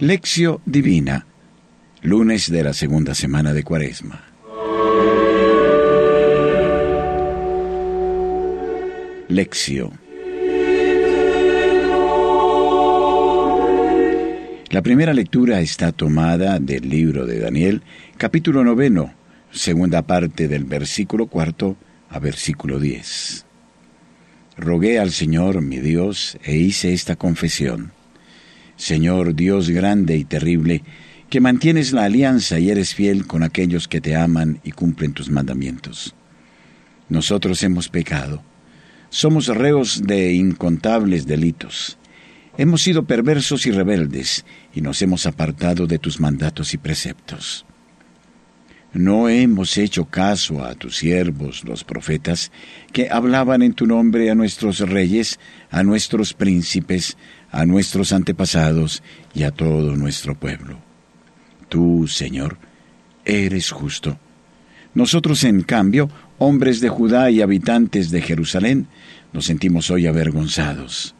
Lección Divina, lunes de la segunda semana de Cuaresma. Lección. La primera lectura está tomada del libro de Daniel, capítulo noveno, segunda parte del versículo cuarto a versículo diez. Rogué al Señor mi Dios e hice esta confesión Señor Dios grande y terrible, que mantienes la alianza y eres fiel con aquellos que te aman y cumplen tus mandamientos. Nosotros hemos pecado, somos reos de incontables delitos, hemos sido perversos y rebeldes, y nos hemos apartado de tus mandatos y preceptos. No hemos hecho caso a tus siervos, los profetas, que hablaban en tu nombre a nuestros reyes, a nuestros príncipes, a nuestros antepasados y a todo nuestro pueblo. Tú, Señor, eres justo. Nosotros, en cambio, hombres de Judá y habitantes de Jerusalén, nos sentimos hoy avergonzados.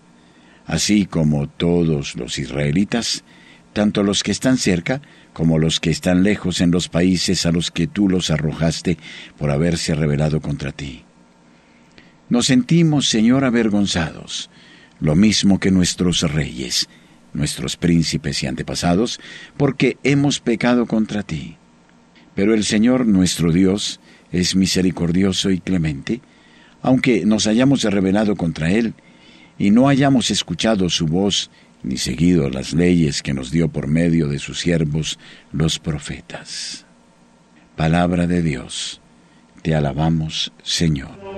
Así como todos los israelitas, tanto los que están cerca como los que están lejos en los países a los que tú los arrojaste por haberse rebelado contra ti. Nos sentimos, Señor, avergonzados, lo mismo que nuestros reyes, nuestros príncipes y antepasados, porque hemos pecado contra ti. Pero el Señor nuestro Dios es misericordioso y clemente, aunque nos hayamos rebelado contra Él y no hayamos escuchado su voz ni seguido las leyes que nos dio por medio de sus siervos los profetas. Palabra de Dios, te alabamos Señor.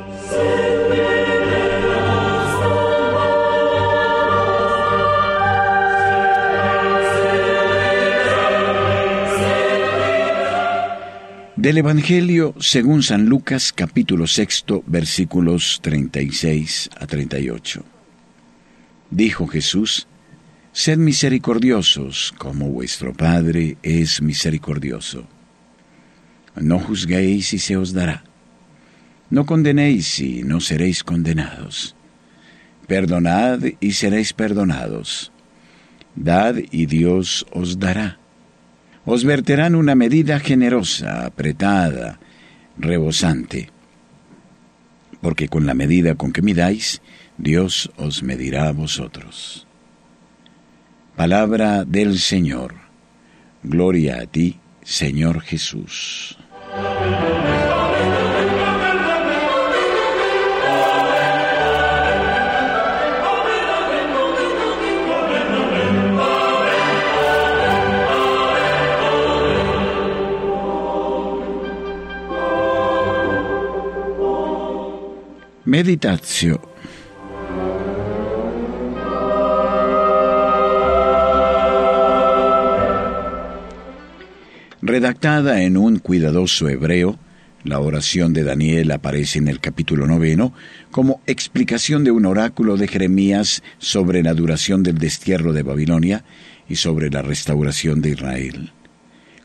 Del Evangelio según San Lucas capítulo sexto versículos 36 a 38. Dijo Jesús, Sed misericordiosos como vuestro Padre es misericordioso. No juzguéis y se os dará. No condenéis y no seréis condenados. Perdonad y seréis perdonados. Dad y Dios os dará os verterán una medida generosa, apretada, rebosante, porque con la medida con que midáis, Dios os medirá a vosotros. Palabra del Señor. Gloria a ti, Señor Jesús. Meditazio. Redactada en un cuidadoso hebreo, la oración de Daniel aparece en el capítulo noveno como explicación de un oráculo de Jeremías sobre la duración del destierro de Babilonia y sobre la restauración de Israel.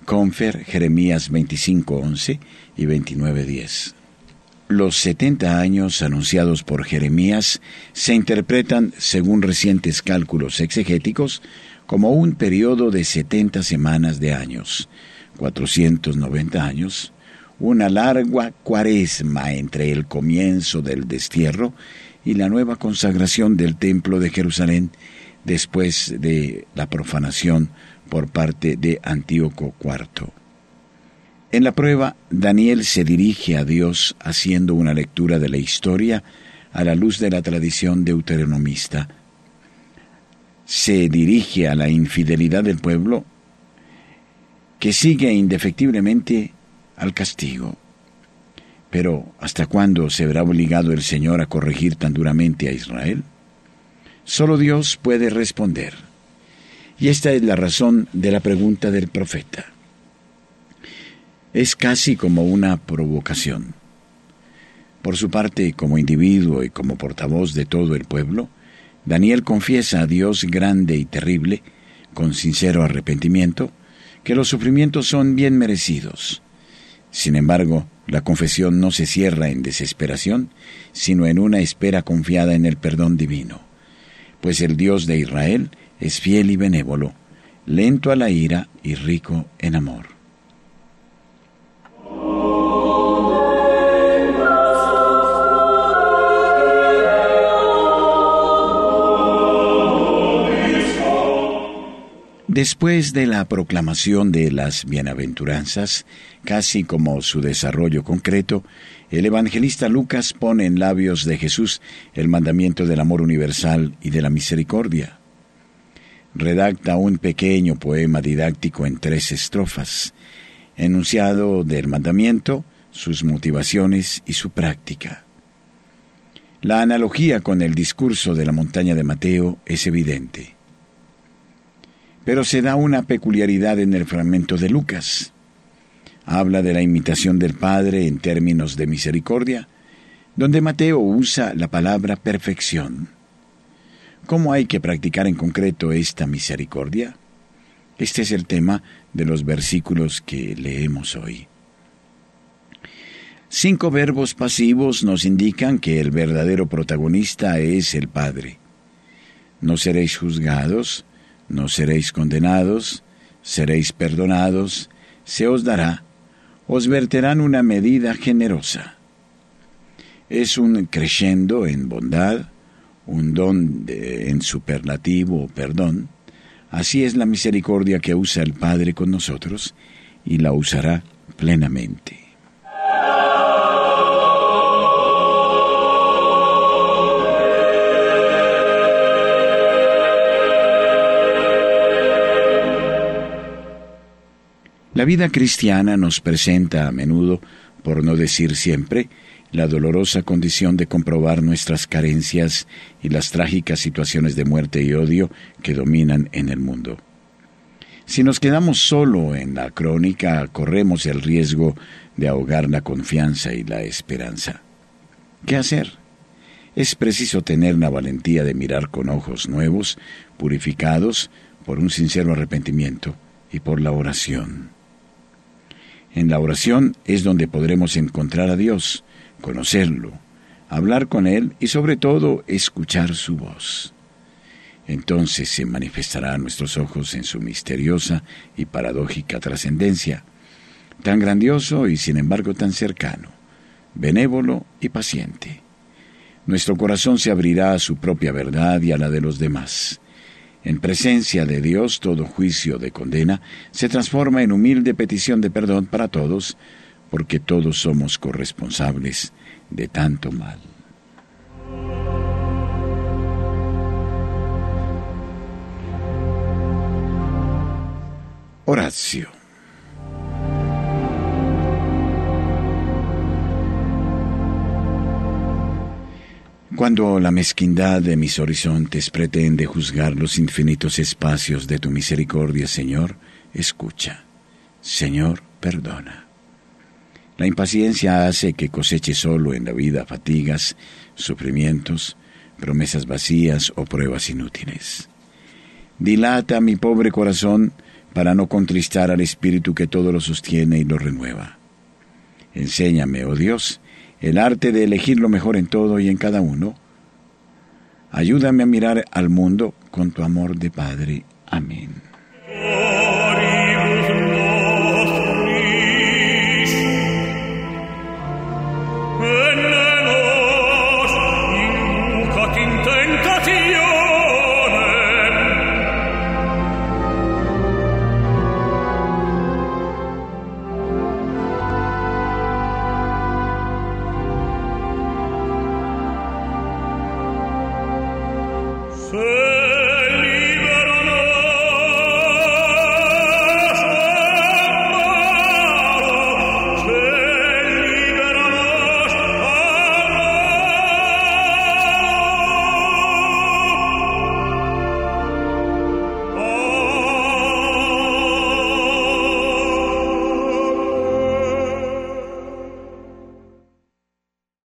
Confer Jeremías 25:11 y 29:10. Los 70 años anunciados por Jeremías se interpretan, según recientes cálculos exegéticos, como un periodo de 70 semanas de años, 490 años, una larga cuaresma entre el comienzo del destierro y la nueva consagración del Templo de Jerusalén después de la profanación por parte de Antíoco IV. En la prueba, Daniel se dirige a Dios haciendo una lectura de la historia a la luz de la tradición deuteronomista. Se dirige a la infidelidad del pueblo que sigue indefectiblemente al castigo. Pero ¿hasta cuándo se verá obligado el Señor a corregir tan duramente a Israel? Solo Dios puede responder. Y esta es la razón de la pregunta del profeta es casi como una provocación. Por su parte, como individuo y como portavoz de todo el pueblo, Daniel confiesa a Dios grande y terrible, con sincero arrepentimiento, que los sufrimientos son bien merecidos. Sin embargo, la confesión no se cierra en desesperación, sino en una espera confiada en el perdón divino, pues el Dios de Israel es fiel y benévolo, lento a la ira y rico en amor. Después de la proclamación de las bienaventuranzas, casi como su desarrollo concreto, el evangelista Lucas pone en labios de Jesús el mandamiento del amor universal y de la misericordia. Redacta un pequeño poema didáctico en tres estrofas, enunciado del mandamiento, sus motivaciones y su práctica. La analogía con el discurso de la montaña de Mateo es evidente. Pero se da una peculiaridad en el fragmento de Lucas. Habla de la imitación del Padre en términos de misericordia, donde Mateo usa la palabra perfección. ¿Cómo hay que practicar en concreto esta misericordia? Este es el tema de los versículos que leemos hoy. Cinco verbos pasivos nos indican que el verdadero protagonista es el Padre. No seréis juzgados, no seréis condenados, seréis perdonados, se os dará, os verterán una medida generosa. Es un creyendo en bondad, un don en superlativo perdón. Así es la misericordia que usa el Padre con nosotros y la usará plenamente. La vida cristiana nos presenta a menudo, por no decir siempre, la dolorosa condición de comprobar nuestras carencias y las trágicas situaciones de muerte y odio que dominan en el mundo. Si nos quedamos solo en la crónica, corremos el riesgo de ahogar la confianza y la esperanza. ¿Qué hacer? Es preciso tener la valentía de mirar con ojos nuevos, purificados por un sincero arrepentimiento y por la oración. En la oración es donde podremos encontrar a Dios, conocerlo, hablar con Él y sobre todo escuchar su voz. Entonces se manifestará a nuestros ojos en su misteriosa y paradójica trascendencia, tan grandioso y sin embargo tan cercano, benévolo y paciente. Nuestro corazón se abrirá a su propia verdad y a la de los demás en presencia de Dios todo juicio de condena se transforma en humilde petición de perdón para todos, porque todos somos corresponsables de tanto mal. Horacio Cuando la mezquindad de mis horizontes pretende juzgar los infinitos espacios de tu misericordia, Señor, escucha. Señor, perdona. La impaciencia hace que coseche solo en la vida fatigas, sufrimientos, promesas vacías o pruebas inútiles. Dilata mi pobre corazón para no contristar al Espíritu que todo lo sostiene y lo renueva. Enséñame, oh Dios, el arte de elegir lo mejor en todo y en cada uno. Ayúdame a mirar al mundo con tu amor de Padre. Amén.